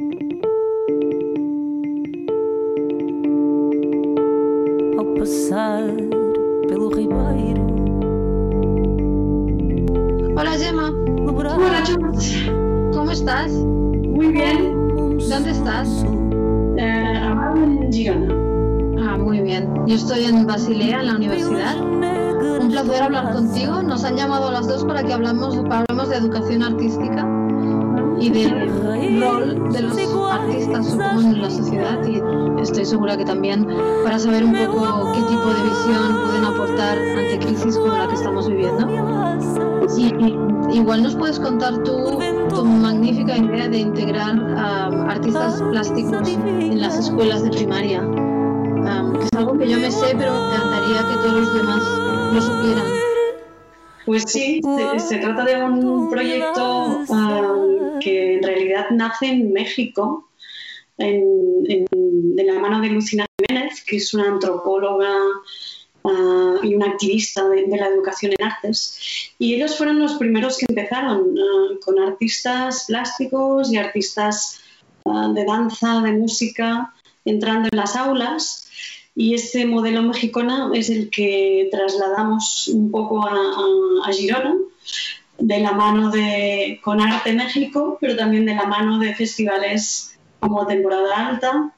Ao passar pelo ribeiro. Hola Gemma, Hola, George. ¿cómo estás? Muy bien. ¿Dónde estás? Eh, en Girona. Ah, muy bien. Yo estoy en Basilea, en la universidad. Un placer hablar contigo. Nos han llamado a las dos para que hablamos, para hablemos de educación artística y del rol de los artistas, supongo, en la sociedad. Y estoy segura que también para saber un poco qué tipo de visión pueden aportar ante crisis como la que estamos viviendo. Y igual nos puedes contar tú tu magnífica idea de integrar um, artistas plásticos en las escuelas de primaria. Um, es algo que yo me sé, pero me encantaría que todos los demás lo supieran. Pues sí, se, se trata de un proyecto ah, que en realidad nace en México, en- en- de la mano de Lucina Jiménez, que es una antropóloga ah, y una activista de, de la educación en artes. Y ellos fueron los primeros que empezaron ah, con artistas plásticos y artistas ah, de danza, de música, entrando en las aulas. Y este modelo mexicano es el que trasladamos un poco a, a- a Girona, de la mano de Con Arte México, pero también de la mano de festivales como Temporada Alta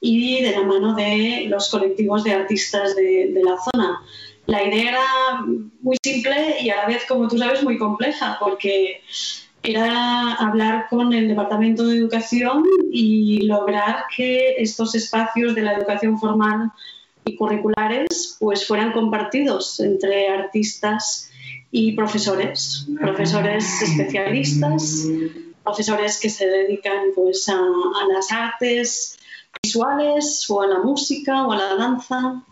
y de la mano de los colectivos de artistas de, la zona. La idea era muy simple y a la vez, como tú sabes, muy compleja, porque era hablar con el Departamento de Educación y lograr que estos espacios de la educación formal y curriculares pues fueran compartidos entre artistas y profesores, profesores especialistas, profesores que se dedican pues a, a las artes visuales o a la música o a la danza.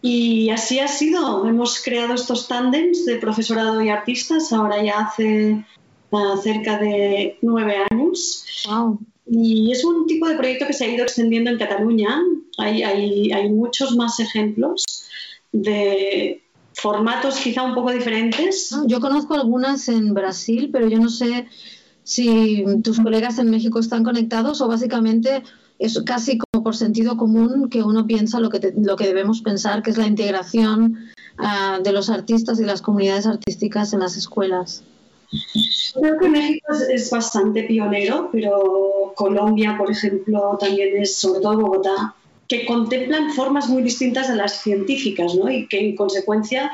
Y así ha sido. Hemos creado estos tándems de profesorado y artistas ahora ya hace ah, cerca de nueve años. Wow. Y es un tipo de proyecto que se ha ido extendiendo en Cataluña. Hay, hay, hay muchos más ejemplos de formatos quizá un poco diferentes. Yo conozco algunas en Brasil, pero yo no sé si tus colegas en México están conectados o básicamente es casi como por sentido común que uno piensa lo que, te- lo que debemos pensar, que es la integración ah, de los artistas y las comunidades artísticas en las escuelas. Creo que México es, es bastante pionero, pero Colombia, por ejemplo, también es, sobre todo Bogotá, que contemplan formas muy distintas de las científicas, ¿no? Y que en consecuencia,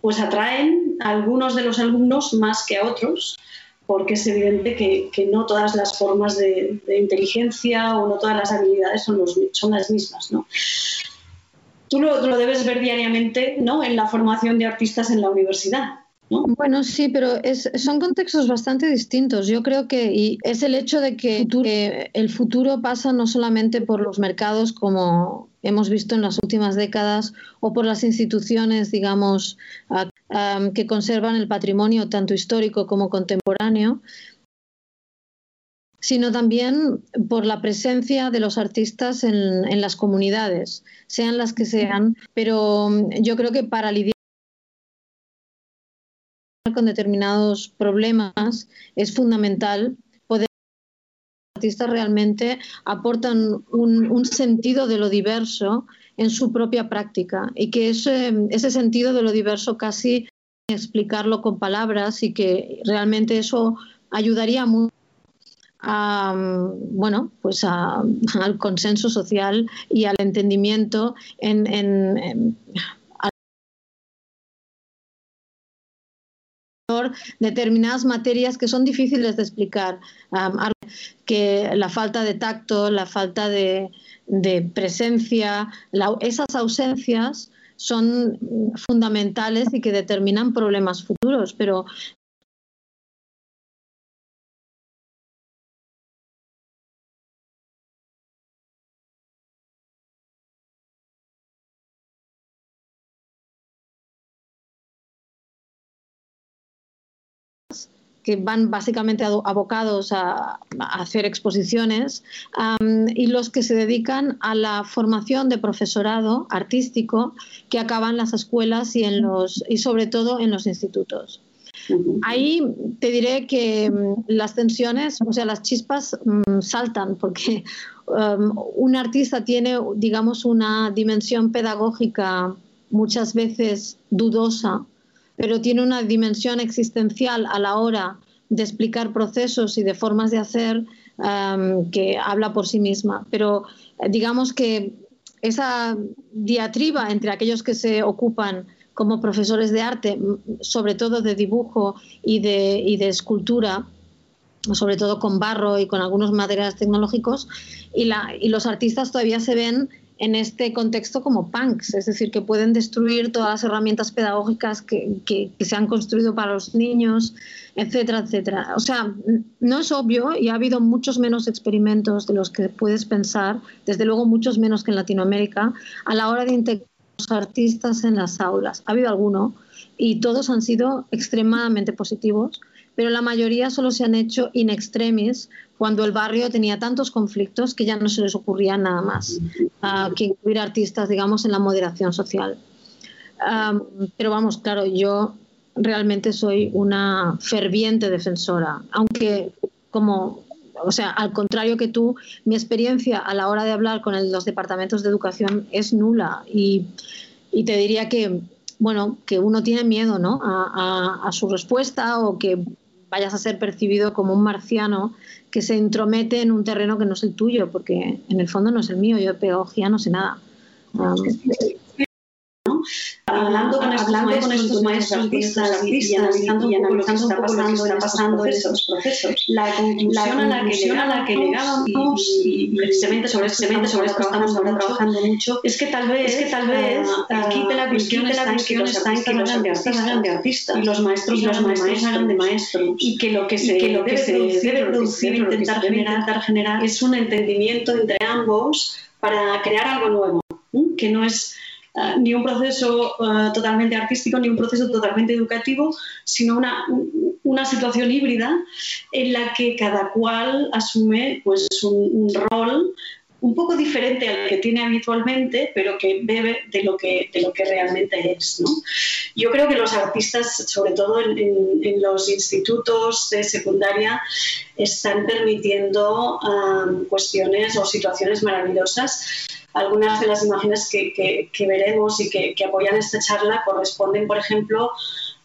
pues atraen a algunos de los alumnos más que a otros, porque es evidente que, que no todas las formas de, inteligencia o no todas las habilidades son, los, son las mismas, ¿no? Tú lo, lo debes ver diariamente, ¿no? En la formación de artistas en la universidad. ¿No? Bueno, sí, pero es- son contextos bastante distintos. Yo creo que y es el hecho de que futuro- que el futuro pasa no solamente por los mercados, como hemos visto en las últimas décadas, o por las instituciones, digamos, que conservan el patrimonio tanto histórico como contemporáneo, sino también por la presencia de los artistas en, en las comunidades, sean las que sean. Pero yo creo que para lidiar con determinados problemas es fundamental. Poder los artistas realmente aportan un, sentido de lo diverso en su propia práctica y que ese, ese sentido de lo diverso casi explicarlo con palabras y que realmente eso ayudaría mucho bueno, pues al consenso social y al entendimiento en, en- en- determinadas materias que son difíciles de explicar, que la falta de tacto, la falta de, presencia, esas ausencias son mm, fundamentales y que determinan problemas futuros, pero que van básicamente ado- abocados a, a hacer exposiciones y los que se dedican a la formación de profesorado artístico que acaban las escuelas y en los y sobre todo en los institutos. Ahí te diré que mm, las tensiones, o sea, las chispas mm, saltan porque um, un artista tiene, digamos, una dimensión pedagógica muchas veces dudosa, pero tiene una dimensión existencial a la hora de explicar procesos y de formas de hacer um, que habla por sí misma. Pero eh, digamos que esa diatriba entre aquellos que se ocupan como profesores de arte, sobre todo de dibujo y de, y de escultura, sobre todo con barro y con algunos materiales tecnológicos, y, la, y los artistas todavía se ven en este contexto como punks, es decir, que pueden destruir todas las herramientas pedagógicas que, que, se han construido para los niños, etcétera, etcétera. O sea, no es obvio y ha habido muchos menos experimentos de los que puedes pensar, desde luego muchos menos que en Latinoamérica, a la hora de integrar artistas en las aulas. Ha habido alguno y todos han sido extremadamente positivos, pero la mayoría solo se han hecho in extremis cuando el barrio tenía tantos conflictos que ya no se les ocurría nada más que incluir artistas, digamos, en la moderación social. pero vamos, claro, yo realmente soy una ferviente defensora, aunque como o sea, al contrario que tú, mi experiencia a la hora de hablar con los departamentos de educación es nula y, te diría que, bueno, que uno tiene miedo, ¿no? A, su respuesta o que vayas a ser percibido como un marciano que se intromete en un terreno que no es el tuyo, porque en el fondo no es el mío, yo de pedagogía no sé nada hablando con estos hablando maestros, con estos maestros artistas, artistas y, analizando, y analizando un poco lo que está pasando, en estos procesos, la conclusión, a la que llegábamos y, precisamente sobre, precisamente sobre esto estamos ahora trabajando mucho, es que tal vez, que tal vez aquí de la cuestión está en que los artistas hagan de artistas y los maestros y los maestros hagan de maestros y que lo que se, que que debe producir, intentar generar es un entendimiento entre ambos para crear algo nuevo, que no es eh, ni un proceso eh, totalmente artístico, ni un proceso totalmente educativo, sino una, una, situación híbrida en la que cada cual asume pues, un, rol un poco diferente al que tiene habitualmente, pero que bebe de lo que, de lo que realmente es. Yo creo que los artistas, sobre todo en, en, los institutos de secundaria, están permitiendo um, cuestiones o situaciones maravillosas algunas de las imágenes que, veremos y que, apoyan esta charla corresponden, por ejemplo,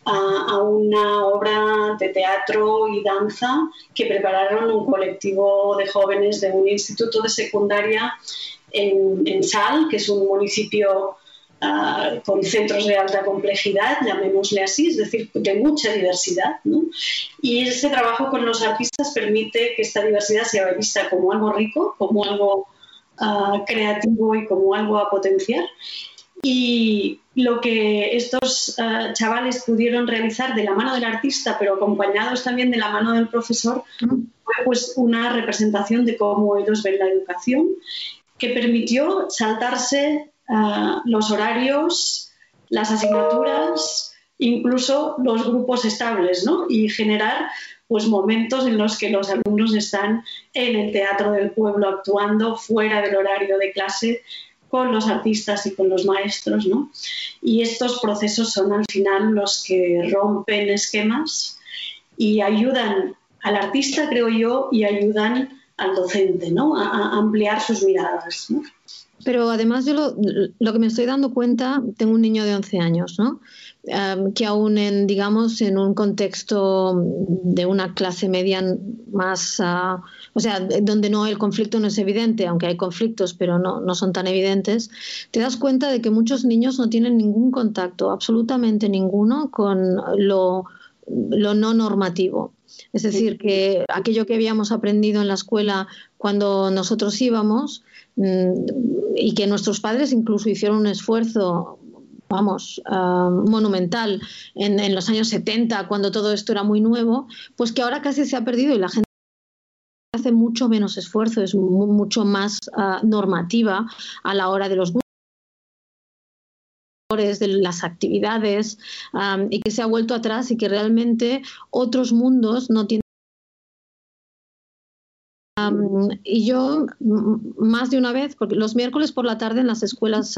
a, una obra de teatro y danza que prepararon un colectivo de jóvenes de un instituto de secundaria en, Sal, que es un municipio ah, con centros de alta complejidad, llamémosle así, es decir, de mucha diversidad. Y ese trabajo con los artistas permite que esta diversidad sea vista como algo rico, como algo creativo y como algo a potenciar. Y lo que estos uh, chavales pudieron realizar de la mano del artista, pero acompañados también de la mano del profesor, fue pues una representación de cómo ellos ven la educación, que permitió saltarse uh, los horarios, las asignaturas, incluso los grupos estables, ¿no? y generar pues momentos en los que los alumnos están en el teatro del pueblo actuando fuera del horario de clase con los artistas y con los maestros, ¿no? Y estos procesos son al final los que rompen esquemas y ayudan al artista, creo yo, y ayudan al docente, ¿no? A, ampliar sus miradas, Pero además yo lo, lo, que me estoy dando cuenta, tengo un niño de 11 años, ¿no? Que aún en, digamos, en un contexto de una clase media más, ah, o sea, donde no el conflicto no es evidente, aunque hay conflictos, pero no, no son tan evidentes, te das cuenta de que muchos niños no tienen ningún contacto, absolutamente ninguno, con lo, lo no normativo. Es decir, que aquello que habíamos aprendido en la escuela cuando nosotros íbamos mm, y que nuestros padres incluso hicieron un esfuerzo vamos, ah, monumental en, en, los años 70, cuando todo esto era muy nuevo, pues que ahora casi se ha perdido y la gente hace mucho menos esfuerzo, es mucho más uh, normativa a la hora de los de las actividades um, y que se ha vuelto atrás y que realmente otros mundos no tienen y yo más de una vez, porque los miércoles por la tarde en las escuelas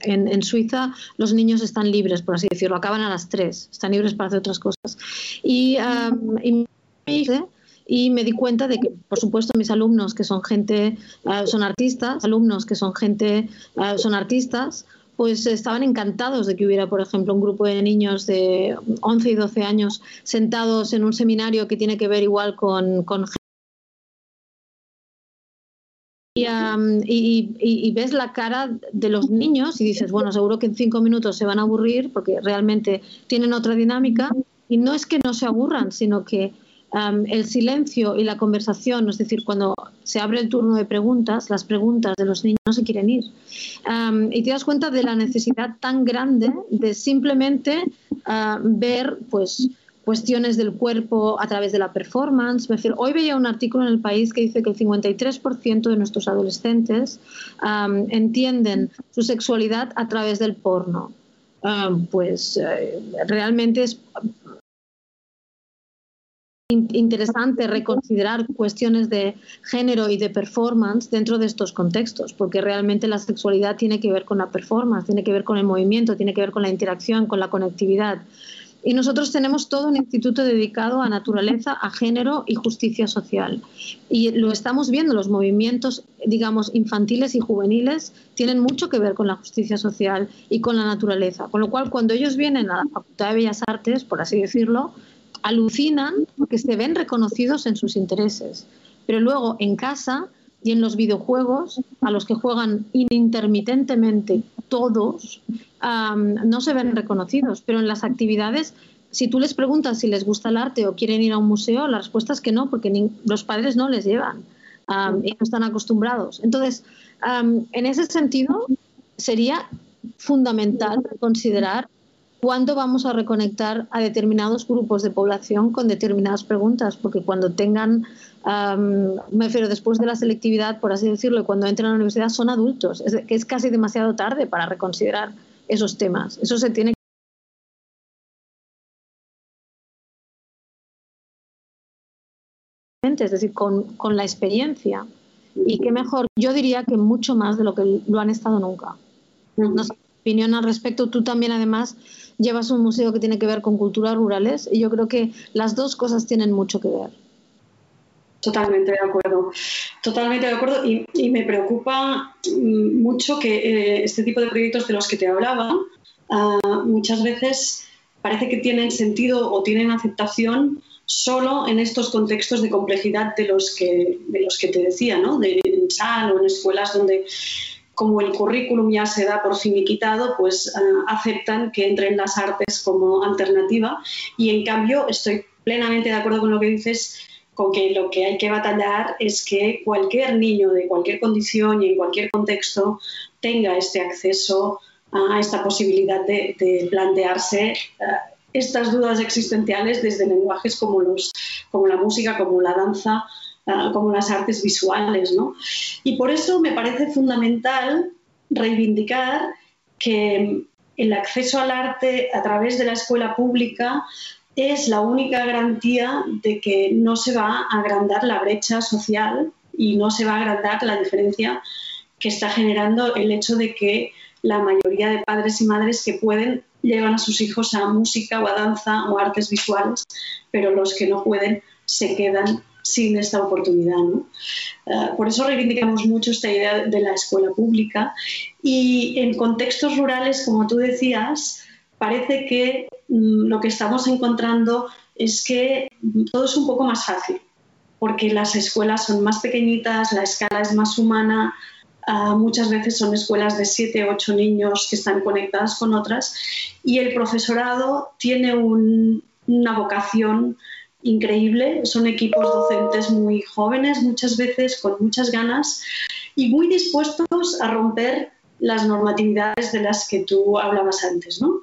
en, Suiza los niños están libres, por así decirlo, acaban a las 3, están libres para hacer otras cosas. Y, y, me di cuenta de que, por supuesto, mis alumnos que son gente, ah, son artistas, alumnos que son gente, ah, son artistas, pues estaban encantados de que hubiera, por ejemplo, un grupo de niños de 11 y 12 años sentados en un seminario que tiene que ver igual con, con y, ves la cara de los niños y dices, bueno, seguro que en cinco minutos se van a aburrir porque realmente tienen otra dinámica. Y no es que no se aburran, sino que el silencio y la conversación, es decir, cuando se abre el turno de preguntas, las preguntas de los niños no se quieren ir. y te das cuenta de la necesidad tan grande de simplemente ah, ver, pues, cuestiones del cuerpo a través de la performance. hoy veía un artículo en el país que dice que el 53% de nuestros adolescentes entienden su sexualidad a través del porno. pues eh, realmente es interesante reconsiderar cuestiones de género y de performance dentro de estos contextos, porque realmente la sexualidad tiene que ver con la performance, tiene que ver con el movimiento, tiene que ver con la interacción, con la conectividad. Y nosotros tenemos todo un instituto dedicado a naturaleza, a género y justicia social. Y lo estamos viendo, los movimientos, digamos, infantiles y juveniles tienen mucho que ver con la justicia social y con la naturaleza. Con lo cual, cuando ellos vienen a la Facultad de Bellas Artes, por así decirlo, alucinan porque se ven reconocidos en sus intereses. Pero luego en casa y en los videojuegos, a los que juegan inintermitentemente todos, no se ven reconocidos. Pero en las actividades, si tú les preguntas si les gusta el arte o quieren ir a un museo, la respuesta es que no, porque los padres no les llevan y no están acostumbrados. Entonces, en ese sentido, sería fundamental considerar cuándo vamos a reconectar a determinados grupos de población con determinadas preguntas, porque cuando tengan me refiero después de la selectividad, por así decirlo, cuando entran a la universidad son adultos, es que es casi demasiado tarde para reconsiderar esos temas. Eso se tiene es decir, con, con, la experiencia. Y qué mejor, yo diría que mucho más de lo que lo han estado nunca. No sé, opinión al respecto. Tú también, además, llevas un museo que tiene que ver con culturas rurales y yo creo que las dos cosas tienen mucho que ver. Totalmente de acuerdo, totalmente de acuerdo. Y, me preocupa mm, mucho que eh, este tipo de proyectos de los que te hablaba ah, muchas veces parece que tienen sentido o tienen aceptación solo en estos contextos de complejidad de los que, de los que te decía, ¿no? de, en SAL o en escuelas donde como el currículum ya se da por finiquitado, pues ah, aceptan que entren las artes como alternativa. Y en cambio estoy plenamente de acuerdo con lo que dices con que lo que hay que batallar es que cualquier niño de cualquier condición y en cualquier contexto tenga este acceso a esta posibilidad de, plantearse eh, estas dudas existenciales desde lenguajes como, los, como la música, como la danza, eh, como las artes visuales. ¿no? Y por eso me parece fundamental reivindicar que el acceso al arte a través de la escuela pública es la única garantía de que no se va a agrandar la brecha social y no se va a agrandar la diferencia que está generando el hecho de que la mayoría de padres y madres que pueden llevan a sus hijos a música o a danza o artes visuales, pero los que no pueden se quedan sin esta oportunidad. Eh, por eso reivindicamos mucho esta idea de la escuela pública y en contextos rurales, como tú decías, parece que lo que estamos encontrando es que todo es un poco más fácil, porque las escuelas son más pequeñitas, la escala es más humana, ah, muchas veces son escuelas de siete o ocho niños que están conectadas con otras y el profesorado tiene una vocación increíble, son equipos docentes muy jóvenes, muchas veces con muchas ganas y muy dispuestos a romper las normatividades de las que tú hablabas antes, ¿no?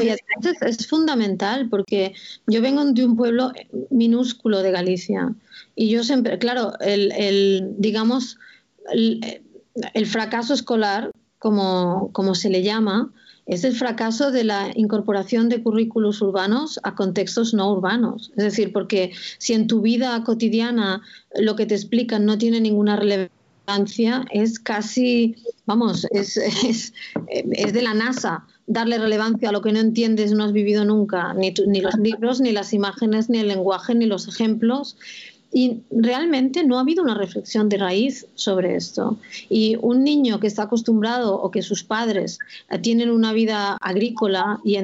es, fundamental porque yo vengo de un pueblo minúsculo de Galicia y yo siempre, claro, el, digamos, el, fracaso escolar, como, como se le llama, es el fracaso de la incorporación de currículos urbanos a contextos no urbanos. Es decir, porque si en tu vida cotidiana lo que te explican no tiene ninguna relevancia, es casi, vamos, es, es, de la NASA darle relevancia a lo que no entiendes, no has vivido nunca, ni, ni los libros, ni las imágenes, ni el lenguaje, ni los ejemplos. Y realmente no ha habido una reflexión de raíz sobre esto. Y un niño que está acostumbrado o que sus padres eh, tienen una vida agrícola y,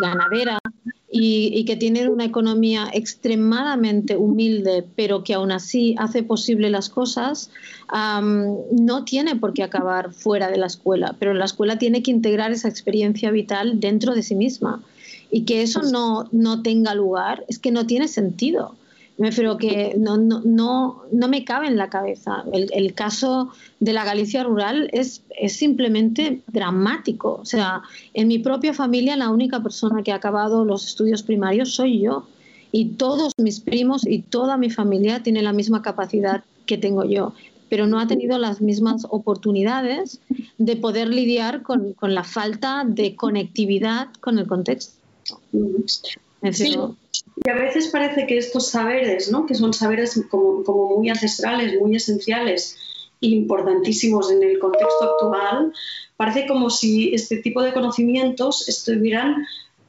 ganadera y, que tienen una economía extremadamente humilde, pero que aún así hace posible las cosas, no tiene por qué acabar fuera de la escuela, pero la escuela tiene que integrar esa experiencia vital dentro de sí misma. Y que eso no, no tenga lugar es que no tiene sentido me refiero que no, no, no, no, me cabe en la cabeza. El, el caso de la Galicia rural es, es, simplemente dramático. O sea, en mi propia familia la única persona que ha acabado los estudios primarios soy yo. Y todos mis primos y toda mi familia tiene la misma capacidad que tengo yo, pero no ha tenido las mismas oportunidades de poder lidiar con, con la falta de conectividad con el contexto. Sí. Y a veces parece que estos saberes, ¿no? que son saberes como, muy ancestrales, muy esenciales importantísimos en el contexto actual, parece como si este tipo de conocimientos estuvieran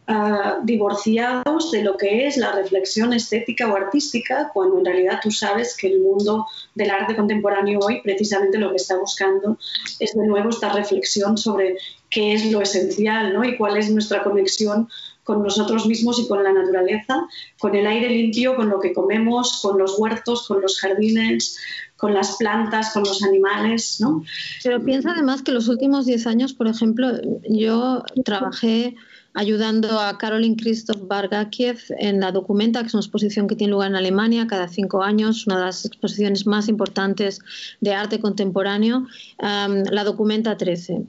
uh, divorciados de lo que es la reflexión estética o artística, cuando en realidad tú sabes que el mundo del arte contemporáneo hoy precisamente lo que está buscando es de nuevo esta reflexión sobre qué es lo esencial ¿no? y cuál es nuestra conexión con nosotros mismos y con la naturaleza, con el aire limpio, con lo que comemos, con los huertos, con los jardines, con las plantas, con los animales, ¿no? Pero piensa además que los últimos 10 años, por ejemplo, yo trabajé ayudando a Caroline Christoph Bargakiev en la Documenta, que es una exposición que tiene lugar en Alemania cada cinco años, una de las exposiciones más importantes de arte contemporáneo, um, la Documenta 13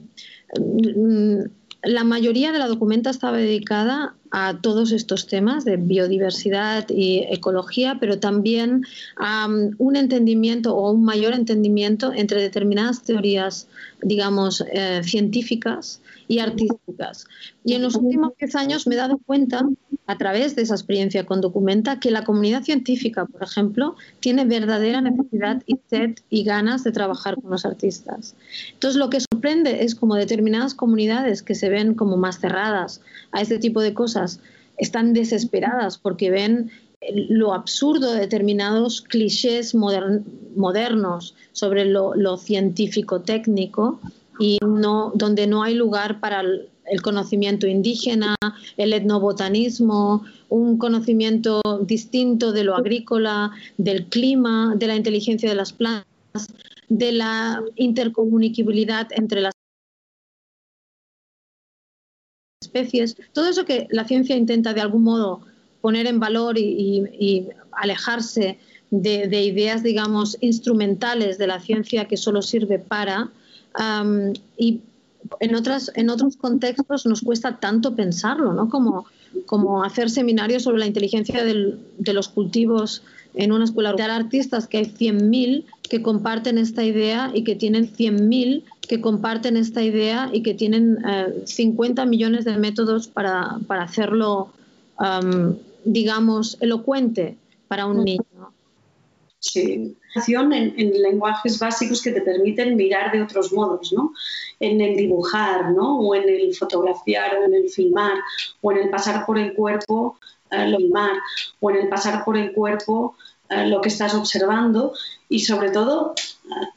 la mayoría de la documenta estaba dedicada a todos estos temas de biodiversidad y ecología, pero también a um, un entendimiento o un mayor entendimiento entre determinadas teorías, digamos, eh, científicas y artísticas. Y en los últimos 10 años me he dado cuenta, a través de esa experiencia con Documenta, que la comunidad científica, por ejemplo, tiene verdadera necesidad y sed y ganas de trabajar con los artistas. Entonces, lo que es como determinadas comunidades que se ven como más cerradas a este tipo de cosas, están desesperadas porque ven lo absurdo de determinados clichés modernos sobre lo, lo científico-técnico y no, donde no hay lugar para el, conocimiento indígena, el etnobotanismo, un conocimiento distinto de lo agrícola, del clima, de la inteligencia de las plantas, de la intercomunicabilidad entre las especies, todo eso que la ciencia intenta de algún modo poner en valor y, alejarse de, de, ideas, digamos, instrumentales de la ciencia que solo sirve para, y en, otras, en otros contextos nos cuesta tanto pensarlo, ¿no? Como, como hacer seminarios sobre la inteligencia del, de los cultivos en una escuela rural. artistas que hay 100.000 que comparten esta idea y que tienen 100.000 que comparten esta idea y que tienen 50 eh, millones de métodos para, para hacerlo, digamos, elocuente para un niño. Sí, en, en, lenguajes básicos que te permiten mirar de otros modos, ¿no? En el dibujar, ¿no? O en el fotografiar, o en el filmar, o en el pasar por el cuerpo, eh, lo filmar, o en el pasar por el cuerpo eh, lo que estás observando y sobre todo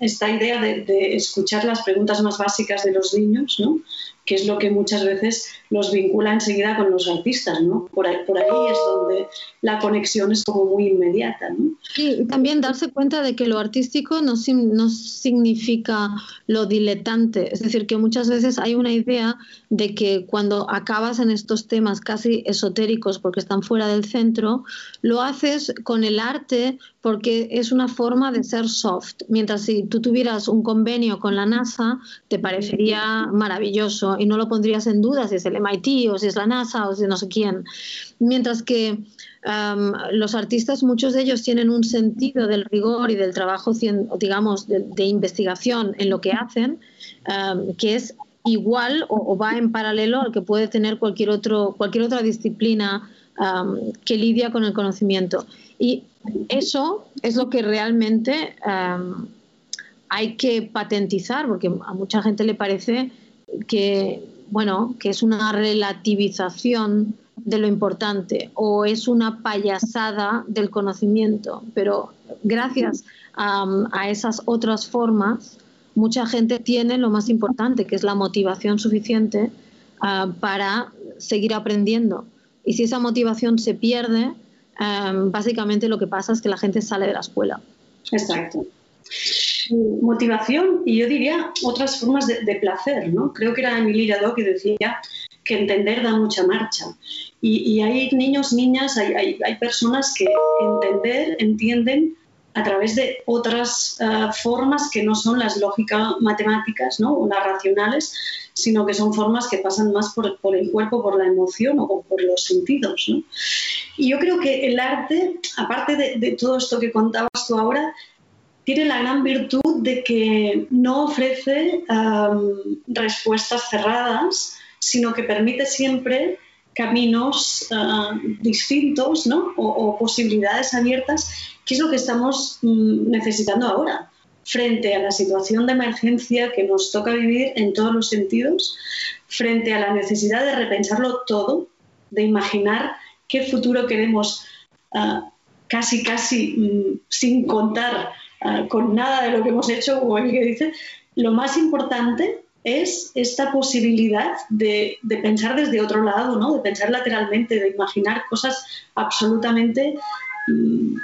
esta idea de, de, escuchar las preguntas más básicas de los niños, ¿no? que es lo que muchas veces los vincula enseguida con los artistas, ¿no? Por ahí, por ahí es donde la conexión es como muy inmediata, ¿no? Sí, y también darse cuenta de que lo artístico no, no significa lo diletante, es decir, que muchas veces hay una idea de que cuando acabas en estos temas casi esotéricos porque están fuera del centro, lo haces con el arte porque es una forma de ser soft, mientras si tú tuvieras un convenio con la NASA, te parecería maravilloso y no lo pondrías en duda si es el MIT o si es la NASA o si no sé quién. Mientras que los artistas, muchos de ellos tienen un sentido del rigor y del trabajo, digamos, de, investigación en lo que hacen, que es igual o, va en paralelo al que puede tener cualquier, otro, cualquier otra disciplina que lidia con el conocimiento. Y eso es lo que realmente hay que patentizar, porque a mucha gente le parece que, bueno, que es una relativización de lo importante o es una payasada del conocimiento, pero gracias a esas otras formas, mucha gente tiene lo más importante, que es la motivación suficiente ah, para seguir aprendiendo. Y si esa motivación se pierde, básicamente lo que pasa es que la gente sale de la escuela. Exacto. Motivación y yo diría otras formas de, placer, ¿no? Creo que era Emily Jadot que decía que entender da mucha marcha. Y, hay niños, niñas, hay, hay, personas que entender, entienden a través de otras eh, formas que no son las lógicas matemáticas ¿no? o las racionales, sino que son formas que pasan más por, el cuerpo, por la emoción o por los sentidos. Y yo creo que el arte, aparte de, todo esto que contabas tú ahora, tiene la gran virtud de que no ofrece respuestas cerradas, sino que permite siempre caminos eh, distintos ¿no? o, posibilidades abiertas, que es lo que estamos mm, necesitando ahora frente a la situación de emergencia que nos toca vivir en todos los sentidos, frente a la necesidad de repensarlo todo, de imaginar qué futuro queremos eh, casi, casi mm, sin contar eh, con nada de lo que hemos hecho, o el que dice, lo más importante es esta posibilidad de, pensar desde otro lado, ¿no? de pensar lateralmente, de imaginar cosas absolutamente mm,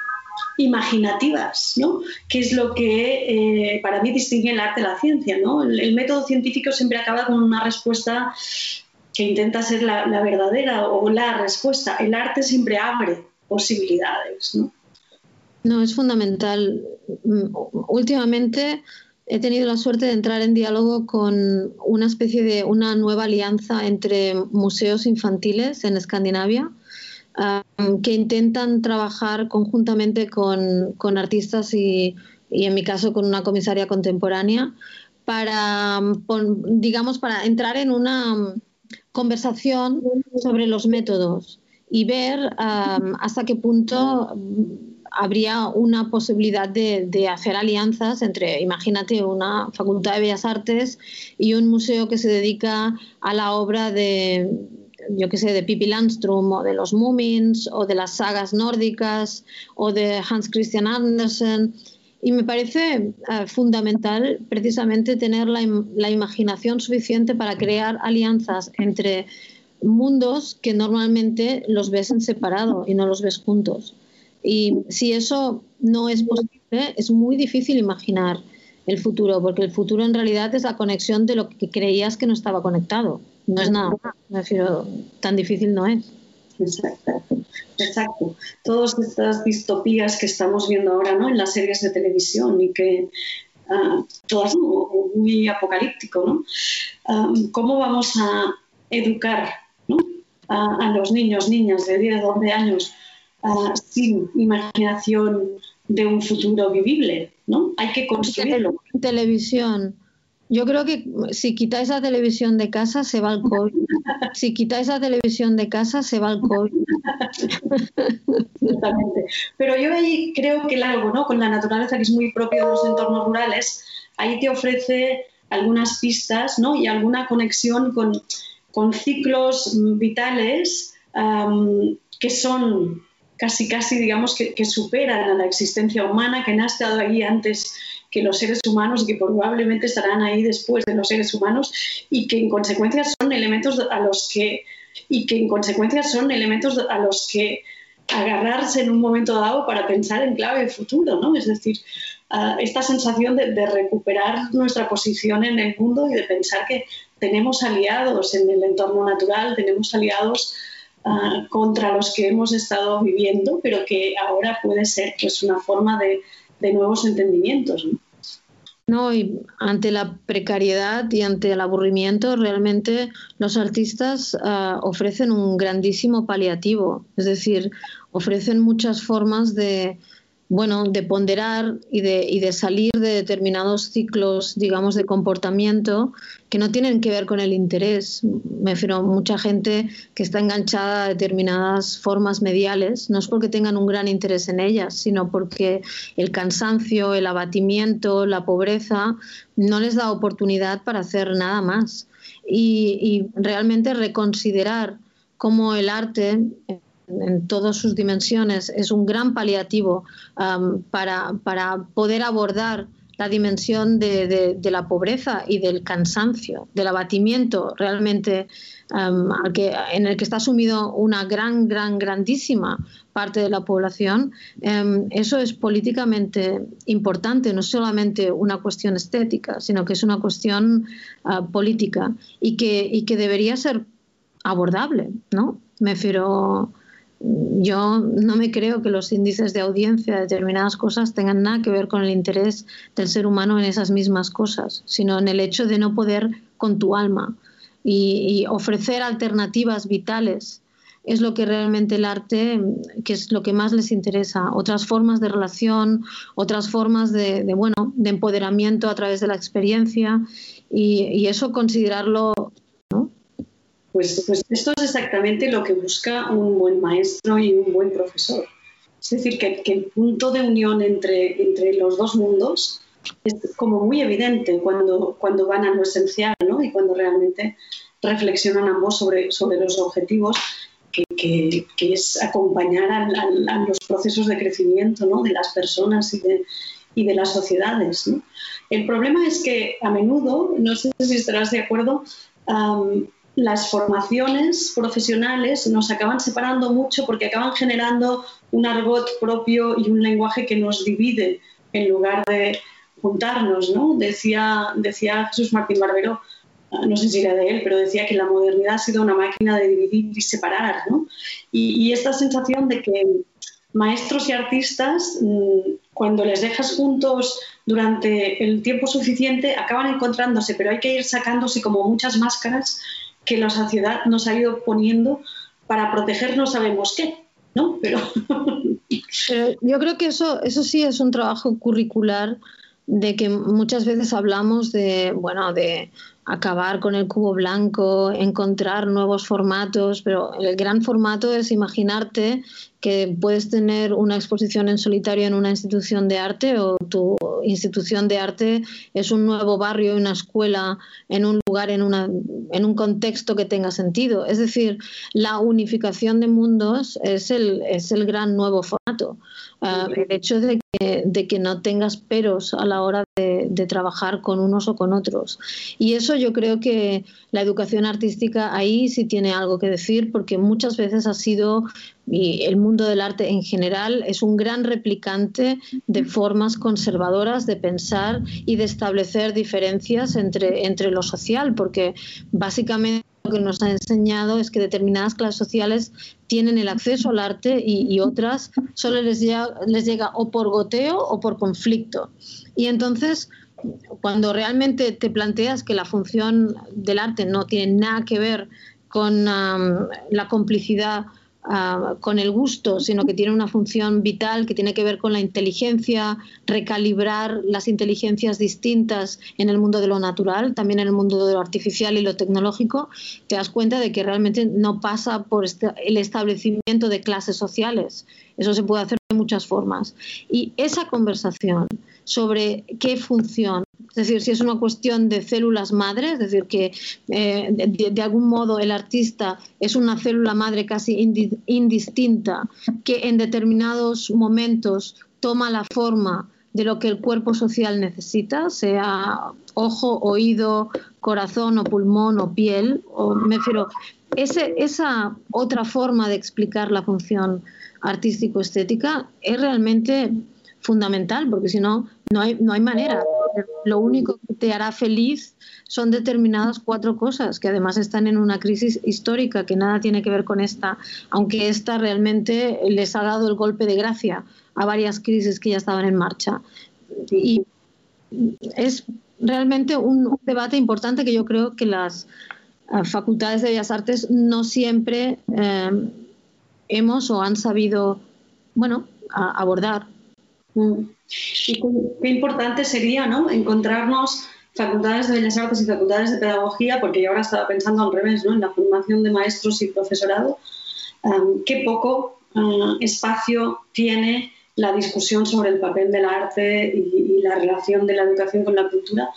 imaginativas, ¿no? que es lo que eh, para mí distingue el arte de la ciencia. ¿no? El, método científico siempre acaba con una respuesta que intenta ser la, la, verdadera o la respuesta. El arte siempre abre posibilidades. ¿no? No, es fundamental. Mm, últimamente he tenido la suerte de entrar en diálogo con una especie de una nueva alianza entre museos infantiles en Escandinavia que intentan trabajar conjuntamente con, artistas y, en mi caso con una comisaria contemporánea para, um, digamos, para entrar en una um, conversación sobre los métodos y ver hasta qué punto habría una posibilidad de, hacer alianzas entre, imagínate, una facultad de bellas artes y un museo que se dedica a la obra de, yo qué sé, de Pippi Landström o de los Moomins o de las sagas nórdicas o de Hans Christian Andersen. Y me parece eh, fundamental precisamente tener la, la imaginación suficiente para crear alianzas entre mundos que normalmente los ves en separado y no los ves juntos. Y si eso no es posible, es muy difícil imaginar el futuro, porque el futuro en realidad es la conexión de lo que creías que no estaba conectado. No es nada más, me tan difícil no es. Exacto, exacto. Todas estas distopías que estamos viendo ahora ¿no? en las series de televisión y que uh, todas muy apocalíptico, ¿no? Ah, ¿Cómo vamos a educar ¿no? a, a, los niños, niñas de 10, 12 años Ah, sin imaginación de un futuro vivible, ¿no? Hay que construirlo. Televisión. Yo creo que si quitáis la televisión de casa se va el COVID. Si quitáis la televisión de casa se va el COVID. Exactamente. Pero yo ahí creo que el algo, ¿no? Con la naturaleza que es muy propio de los entornos rurales, ahí te ofrece algunas pistas, ¿no? Y alguna conexión con, con ciclos vitales que son casi, casi, digamos, que, superan a la existencia humana, que han estado ahí antes que los seres humanos y que probablemente estarán ahí después de los seres humanos y que en consecuencia son elementos a los que y que en consecuencia son elementos a los que agarrarse en un momento dado para pensar en clave futuro, ¿no? Es decir, esta sensación de, de, recuperar nuestra posición en el mundo y de pensar que tenemos aliados en el entorno natural, tenemos aliados Ah, contra los que hemos estado viviendo, pero que ahora puede ser pues, una forma de, nuevos entendimientos. ¿no? y ante la precariedad y ante el aburrimiento, realmente los artistas ah, ofrecen un grandísimo paliativo, es decir, ofrecen muchas formas de, bueno, de ponderar y de, y de salir de determinados ciclos, digamos, de comportamiento que no tienen que ver con el interés. Me refiero mucha gente que está enganchada a determinadas formas mediales, no es porque tengan un gran interés en ellas, sino porque el cansancio, el abatimiento, la pobreza no les da oportunidad para hacer nada más. Y, y realmente reconsiderar cómo el arte en todas sus dimensiones es un gran paliativo um, para, para, poder abordar la dimensión de, de, la pobreza y del cansancio, del abatimiento realmente um, al que, en el que está sumido una gran, gran, grandísima parte de la población, um, eso es políticamente importante, no solamente una cuestión estética, sino que es una cuestión uh, política y que, y que debería ser abordable, ¿no? Me refiero yo no me creo que los índices de audiencia de determinadas cosas tengan nada que ver con el interés del ser humano en esas mismas cosas, sino en el hecho de no poder con tu alma. Y, ofrecer alternativas vitales es lo que realmente el arte, que es lo que más les interesa, otras formas de relación, otras formas de, bueno, de empoderamiento a través de la experiencia y eso considerarlo pues, pues, esto es exactamente lo que busca un buen maestro y un buen profesor. Es decir, que, el punto de unión entre, entre los dos mundos es como muy evidente cuando, cuando van a lo esencial ¿no? y cuando realmente reflexionan ambos sobre, sobre los objetivos, que, que, es acompañar a, los procesos de crecimiento ¿no? de las personas y de, y de las sociedades. El problema es que a menudo, no sé si estarás de acuerdo, las formaciones profesionales nos acaban separando mucho porque acaban generando un argot propio y un lenguaje que nos divide en lugar de juntarnos, ¿no? Decía, decía Jesús Martín Barbero, ah, no sé si era de él, pero decía que la modernidad ha sido una máquina de dividir y separar, ¿no? Y, y esta sensación de que maestros y artistas, mm, cuando les dejas juntos durante el tiempo suficiente, acaban encontrándose, pero hay que ir sacándose como muchas máscaras que la sociedad nos ha ido poniendo para proteger no sabemos qué, ¿no? Pero... yo creo que eso, eso sí es un trabajo curricular de que muchas veces hablamos de, bueno, de acabar con el cubo blanco, encontrar nuevos formatos, pero el gran formato es imaginarte que puedes tener una exposición en solitario en una institución de arte o tu institución de arte es un nuevo barrio, una escuela, en un lugar, en, una, en un contexto que tenga sentido. Es decir, la unificación de mundos es el, es el gran nuevo formato. Uh, el hecho de que, de que, no tengas peros a la hora de, de, trabajar con unos o con otros. Y eso yo creo que la educación artística ahí sí tiene algo que decir porque muchas veces ha sido y el mundo del arte en general es un gran replicante de formas conservadoras de pensar y de establecer diferencias entre, entre lo social, porque básicamente que nos ha enseñado es que determinadas clases sociales tienen el acceso al arte y, otras solo les llega, les llega o por goteo o por conflicto. Y entonces, cuando realmente te planteas que la función del arte no tiene nada que ver con um, la complicidad uh, con el gusto, sino que tiene una función vital que tiene que ver con la inteligencia, recalibrar las inteligencias distintas en el mundo de lo natural, también en el mundo de lo artificial y lo tecnológico, te das cuenta de que realmente no pasa por este, el establecimiento de clases sociales. Eso se puede hacer de muchas formas. Y esa conversación sobre qué función es decir, si es una cuestión de células madre, es decir, que eh, de, algún modo el artista es una célula madre casi indistinta, que en determinados momentos toma la forma de lo que el cuerpo social necesita, sea ojo, oído, corazón o pulmón o piel, o me refiero, ese, esa otra forma de explicar la función artístico-estética es realmente fundamental, porque si no, no hay, no hay manera. Lo único que te hará feliz son determinadas cuatro cosas que además están en una crisis histórica que nada tiene que ver con esta, aunque esta realmente les ha dado el golpe de gracia a varias crisis que ya estaban en marcha. Y es realmente un debate importante que yo creo que las uh, facultades de Bellas Artes no siempre eh, hemos o han sabido bueno, abordar. Mm. Y qué, importante sería ¿no? encontrarnos facultades de Bellas Artes y facultades de Pedagogía, porque yo ahora estaba pensando al revés, ¿no? en la formación de maestros y profesorado, qué poco ah, espacio tiene la discusión sobre el papel del arte y, la relación de la educación con la cultura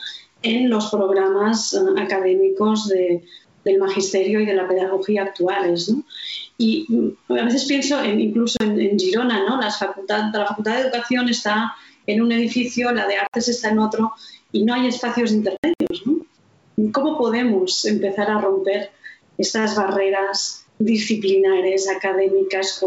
en los programas ah, académicos del magisterio y de la pedagogía actuales. ¿no? Y mm, a veces pienso en, incluso en, Girona, ¿no? Las facultad, la Facultad de Educación está en un edificio, la de Artes está en otro, y no hay espacios intermedios. ¿no? ¿Cómo podemos empezar a romper estas barreras disciplinares, académicas,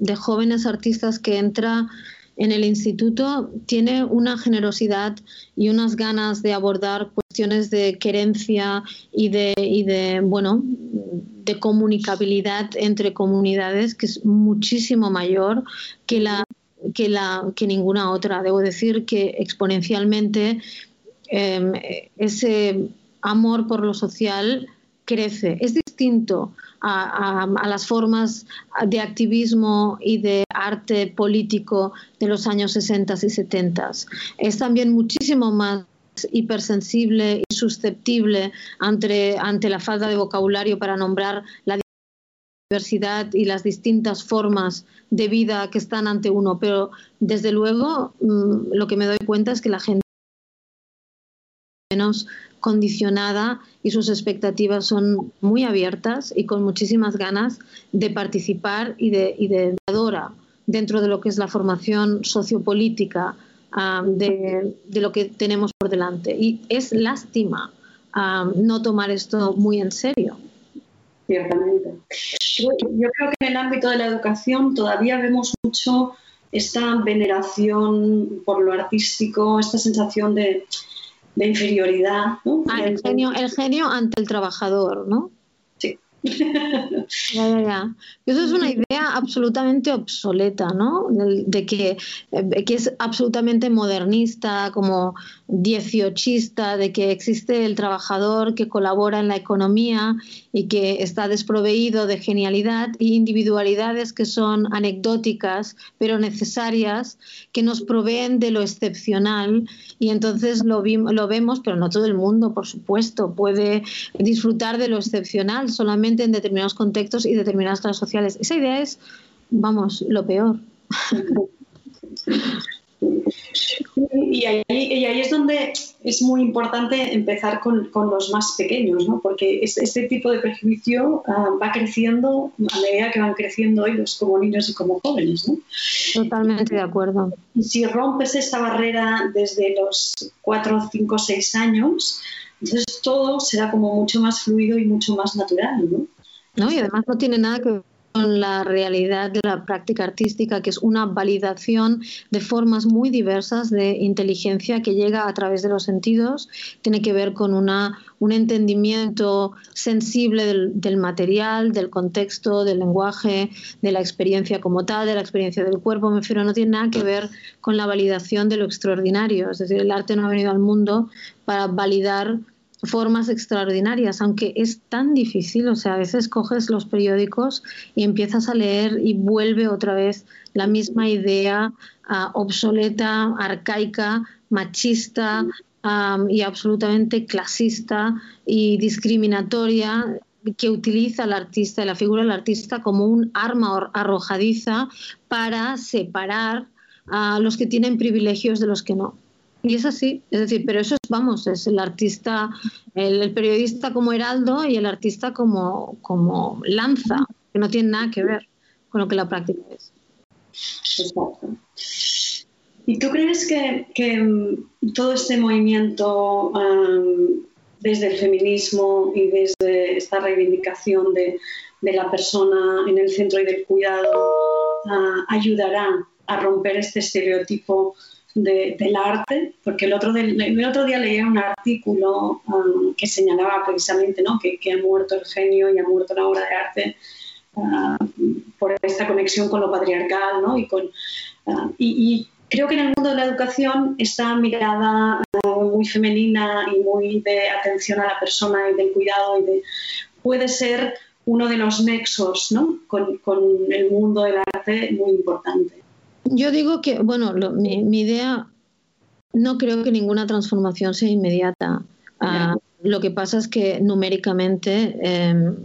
de jóvenes artistas que entra en el instituto tiene una generosidad y unas ganas de abordar cuestiones de querencia y de, y de bueno de comunicabilidad entre comunidades que es muchísimo mayor que la que la que ninguna otra debo decir que exponencialmente em, ese amor por lo social crece es distinto a, las formas de activismo y de arte político de los años 60 y 70. Es también muchísimo más hipersensible y susceptible ante, ante la falta de vocabulario para nombrar la diversidad y las distintas formas de vida que están ante uno. Pero desde luego mm, lo que me doy cuenta es que la gente menos condicionada y sus expectativas son muy abiertas y con muchísimas ganas de participar y de, y de adora dentro de lo que es la formación sociopolítica de, de, lo que tenemos delante. Y es lástima no tomar esto muy en serio. Ciertamente. Yo creo que en el ámbito de la educación todavía vemos mucho esta veneración por lo artístico, esta sensación de, de inferioridad. ¿no? Ah, el genio, el genio ante el trabajador, ¿no? Ya, ya, ya. Eso es una idea absolutamente obsoleta, ¿no? De, que, eh, que, es absolutamente modernista, como dieciochista, de que existe el trabajador que colabora en la economía y que está desproveído de genialidad y individualidades que son anecdóticas, pero necesarias, que nos proveen de lo excepcional y entonces lo, lo vemos, pero no todo el mundo, por supuesto, puede disfrutar de lo excepcional solamente en determinados contextos y determinadas clases sociales. Esa idea es, vamos, lo peor. Y ahí, y ahí, es donde es muy importante empezar con, con los más pequeños, ¿no? porque este, este tipo de prejuicio ah, va creciendo a medida que van creciendo ellos como niños y como jóvenes. ¿no? Totalmente de acuerdo. Y si rompes esta barrera desde los 4, 5, 6 años, entonces todo será como mucho más fluido y mucho más natural. ¿no? ¿no? Y además no tiene nada que ver con la realidad de la práctica artística, que es una validación de formas muy diversas de inteligencia que llega a través de los sentidos, tiene que ver con una, un entendimiento sensible del, material, del contexto, del lenguaje, de la experiencia como tal, de la experiencia del cuerpo, me refiero, no tiene nada que ver con la validación de lo extraordinario, es decir, el arte no ha venido al mundo para validar formas extraordinarias, aunque es tan difícil, o sea, a veces coges los periódicos y empiezas a leer y vuelve otra vez la misma idea ah, obsoleta, arcaica, machista y absolutamente clasista y discriminatoria que utiliza el artista, la figura del artista como un arma arrojadiza para separar a los que tienen privilegios de los que no. Y es así, es decir, pero eso es, vamos, es el artista, el, periodista como heraldo y el artista como, como lanza, que no tiene nada que ver con lo que la práctica es. Exacto. ¿Y tú crees que, mm, todo este movimiento desde el feminismo y desde esta reivindicación de, de, la persona en el centro y del cuidado ah, ayudará a romper este estereotipo del arte, porque el otro, el otro día leía un artículo um, que señalaba precisamente ¿no? que, ha muerto el genio y ha muerto la obra de arte uh, por esta conexión con lo patriarcal. ¿no? Y, con, uh, y, creo que en el mundo de la educación esta mirada uh, muy femenina y muy de atención a la persona y del cuidado y de, puede ser uno de los nexos ¿no? con, el mundo del arte muy importante. Yo digo que, bueno, mi, idea, no creo que ninguna transformación sea inmediata. Ah, lo que pasa es que numéricamente em,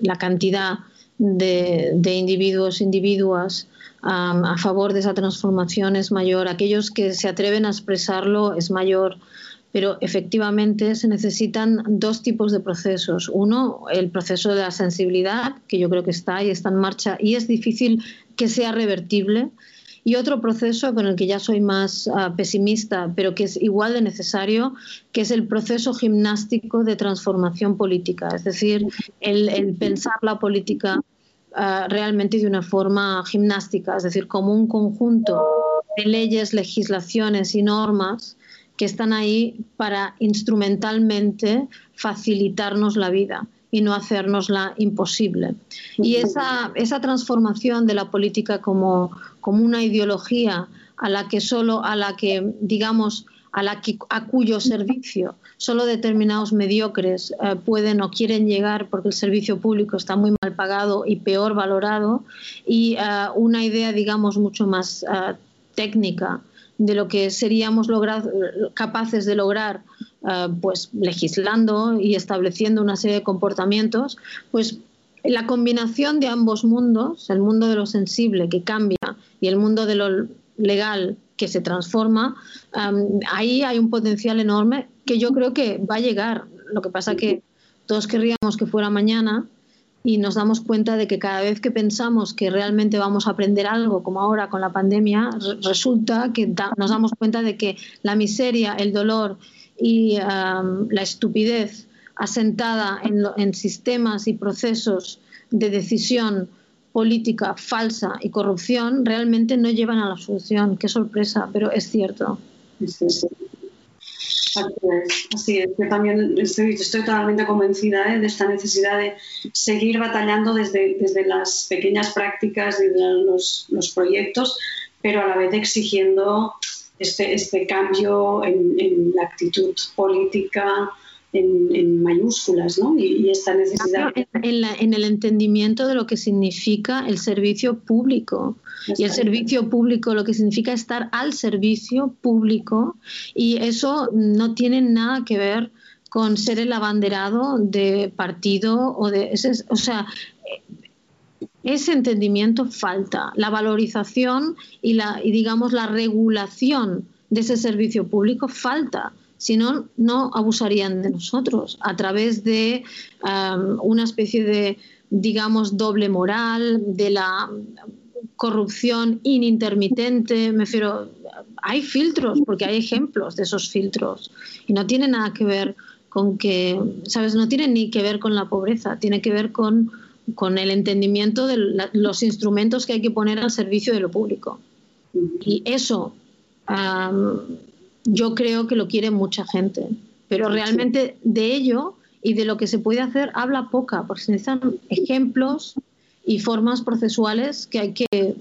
la cantidad de, individuos, individuas a favor de esa transformación es mayor. Aquellos que se atreven a expresarlo es mayor pero efectivamente se necesitan dos tipos de procesos. Uno, el proceso de la sensibilidad, que yo creo que está y está en marcha y es difícil que sea revertible. Y otro proceso con el que ya soy más ah, pesimista, pero que es igual de necesario, que es el proceso gimnástico de transformación política, es decir, el, pensar la política ah, realmente de una forma gimnástica, es decir, como un conjunto de leyes, legislaciones y normas que están ahí para instrumentalmente facilitarnos la vida y no hacernosla imposible. Y esa, esa transformación de la política como, como una ideología a la que solo, a la que, digamos, a, la que, a cuyo servicio solo determinados mediocres eh, pueden o quieren llegar porque el servicio público está muy mal pagado y peor valorado, y eh, una idea, digamos, mucho más eh, técnica de lo que seríamos capaces de lograr eh, pues legislando y estableciendo una serie de comportamientos, pues la combinación de ambos mundos, el mundo de lo sensible que cambia y el mundo de lo legal que se transforma, eh, ahí hay un potencial enorme que yo creo que va a llegar. Lo que pasa que todos querríamos que fuera mañana, y nos damos cuenta de que cada vez que pensamos que realmente vamos a aprender algo, como ahora con la pandemia, resulta que nos damos cuenta de que la miseria, el dolor y la estupidez asentada en, en sistemas y procesos de decisión política falsa y corrupción realmente no llevan a la solución. Qué sorpresa, pero es cierto. Así es, Yo también estoy, totalmente convencida ¿eh? de esta necesidad de seguir batallando desde, desde las pequeñas prácticas y los, los proyectos, pero a la vez exigiendo este, este cambio en, en la actitud política, en, mayúsculas, ¿no? Y, esta necesidad. En, el entendimiento de lo que significa el servicio público. Y el servicio público lo que significa estar al servicio público. Y eso no tiene nada que ver con ser el abanderado de partido o de. o sea, ese entendimiento falta. La valorización y, la, y digamos, la regulación de ese servicio público falta si no, no abusarían de nosotros a través de um, una especie de, digamos, doble moral, de la corrupción inintermitente, me refiero, hay filtros, porque hay ejemplos de esos filtros, y no tiene nada que ver con que, ¿sabes? No tiene ni que ver con la pobreza, tiene que ver con, con el entendimiento de los instrumentos que hay que poner al servicio de lo público. Y eso um, yo creo que lo quiere mucha gente, pero realmente de ello y de lo que se puede hacer habla poca, porque se necesitan ejemplos y formas procesuales que hay que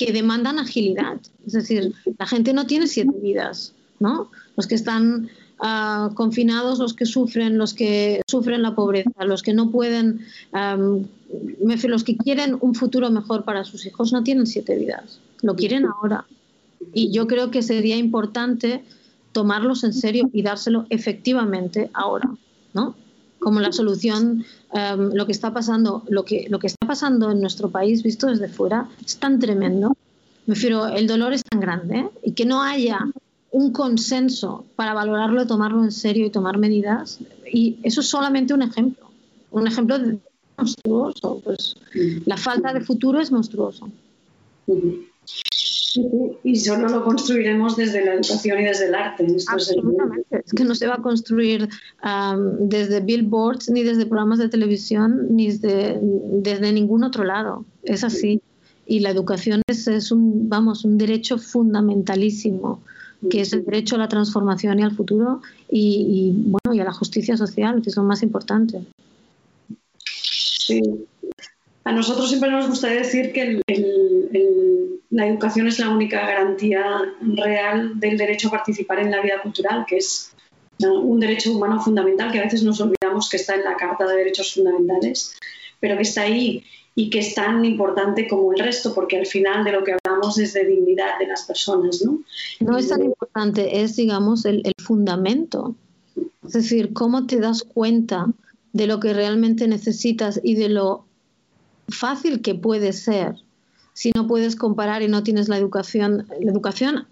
que demandan agilidad. Es decir, la gente no tiene siete vidas, ¿no? Los que están ah, confinados, los que sufren, los que sufren la pobreza, los que no pueden, los que quieren un futuro mejor para sus hijos, no tienen siete vidas. Lo quieren ahora. Y yo creo que sería importante tomarlos en serio y dárselo efectivamente ahora, ¿no? Como la solución, em, lo que está pasando, lo que, lo que está pasando en nuestro país, visto desde fuera, es tan tremendo. Me refiero, el dolor es tan grande ¿eh? y que no haya un consenso para valorarlo, tomarlo en serio y tomar medidas. Y eso es solamente un ejemplo, un ejemplo monstruoso. Pues la falta de futuro es monstruoso. Y solo lo construiremos desde la educación y desde el arte. Absolutamente. Es que no se va a construir desde billboards, ni desde programas de televisión, ni desde, desde ningún otro lado. Es así. Y la educación es, es, un, vamos, un derecho fundamentalísimo, que es el derecho a la transformación y al futuro y, bueno, y a la justicia social, que es lo más importante. Sí. A nosotros siempre nos gusta decir que el la educación es la única garantía real del derecho a participar en la vida cultural, que es un derecho humano fundamental que a veces nos olvidamos que está en la Carta de Derechos Fundamentales, pero que está ahí y que es tan importante como el resto, porque al final de lo que hablamos es de dignidad de las personas, ¿no? No es tan importante, es, digamos, el, el fundamento. Es decir, cómo te das cuenta de lo que realmente necesitas y de lo fácil que puede ser si no puedes comparar y no tienes la educación, la educación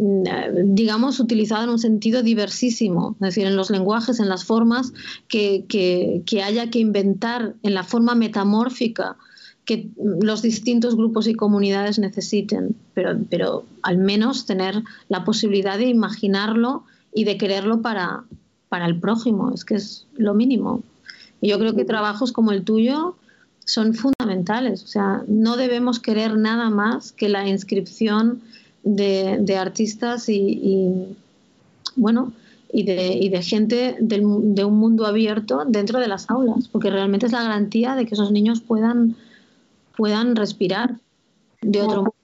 digamos, utilizada en un sentido diversísimo, es decir, en los lenguajes, en las formas que, que, haya que inventar, en la forma metamórfica que los distintos grupos y comunidades necesiten, pero, pero al menos tener la posibilidad de imaginarlo y de quererlo para, para el prójimo, es que es lo mínimo. Y yo creo que trabajos como el tuyo son fundamentales. O sea, no debemos querer nada más que la inscripción de, artistas y, bueno, y de, gente de un mundo abierto dentro de las aulas, porque realmente es la garantía de que esos niños puedan, puedan respirar de otro modo.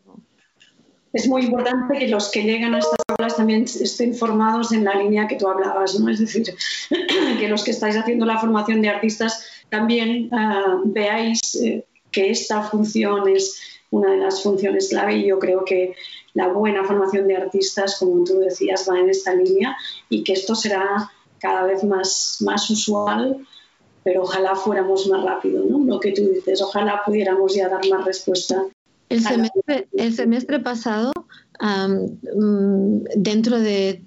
Es muy importante que los que llegan a estas aulas también estén formados en la línea que tú hablabas, ¿no? Es decir, que los que estáis haciendo la formación de artistas también ah, veáis eh, que esta función es una de las funciones clave y yo creo que la buena formación de artistas, como tú decías, va en esta línea y que esto será cada vez más, más usual, pero ojalá fuéramos más rápido, ¿no? Lo que tú dices, ojalá pudiéramos ya dar más respuesta. El semestre, pasado, mm, dentro de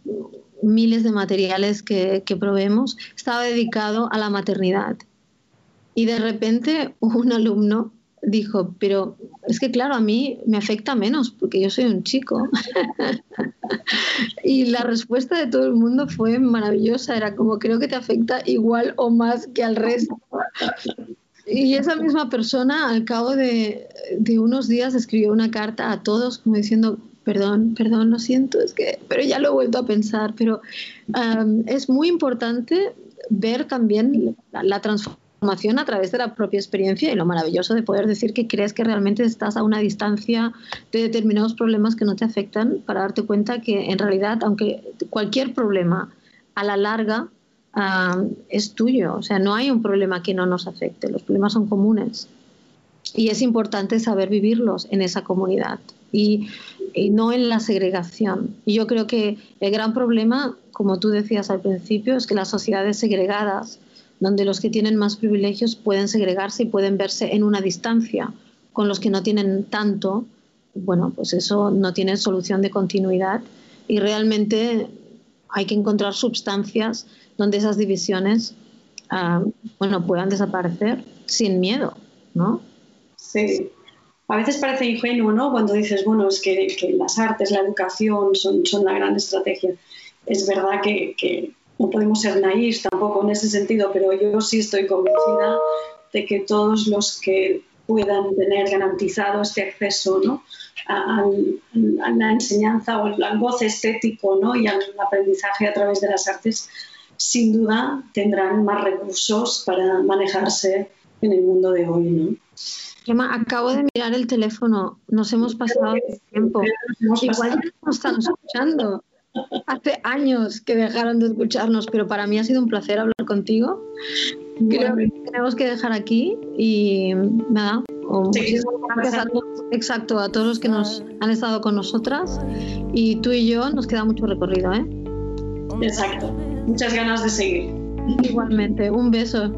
miles de materiales que, que probemos, estaba dedicado a la maternidad. Y de repente un alumno dijo, pero es que claro, a mí me afecta menos porque yo soy un chico. y la respuesta de todo el mundo fue maravillosa, era como creo que te afecta igual o más que al resto. Y esa misma persona al cabo de, unos días escribió una carta a todos como diciendo, perdón, perdón, lo siento, es que, pero ya lo he vuelto a pensar, pero es muy importante ver también la, la transformación a través de la propia experiencia y lo maravilloso de poder decir que crees que realmente estás a una distancia de determinados problemas que no te afectan para darte cuenta que en realidad, aunque cualquier problema a la larga ah, es tuyo, o sea, no hay un problema que no nos afecte, los problemas son comunes. Y es importante saber vivirlos en esa comunidad y, y no en la segregación. Y yo creo que el gran problema, como tú decías al principio, es que las sociedades segregadas, donde los que tienen más privilegios pueden segregarse y pueden verse en una distancia con los que no tienen tanto, bueno, pues eso no tiene solución de continuidad y realmente hay que encontrar sustancias donde esas divisiones ah, bueno, puedan desaparecer sin miedo, ¿no? Sí. A veces parece ingenuo, ¿no? Cuando dices, bueno, es que, las artes, la educación son, son la gran estrategia. Es verdad que no podemos ser naídos tampoco en ese sentido, pero yo sí estoy convencida de que todos los que puedan tener garantizado este acceso ¿no? a, la enseñanza o al goce estético ¿no? y al aprendizaje a través de las artes, sin duda tendrán más recursos para manejarse en el mundo de hoy. ¿no? Gemma, acabo de mirar el teléfono, nos hemos pasado el tiempo. Igual ya nos están escuchando. Hace años que dejaron de escucharnos, pero para mí ha sido un placer hablar contigo. Creo que tenemos que dejar aquí y nada. gracias a todos, exacto, a todos los que nos han estado con nosotras y tú y yo nos queda mucho recorrido, ¿eh? Exacto. Muchas ganas de seguir. Igualmente, un beso.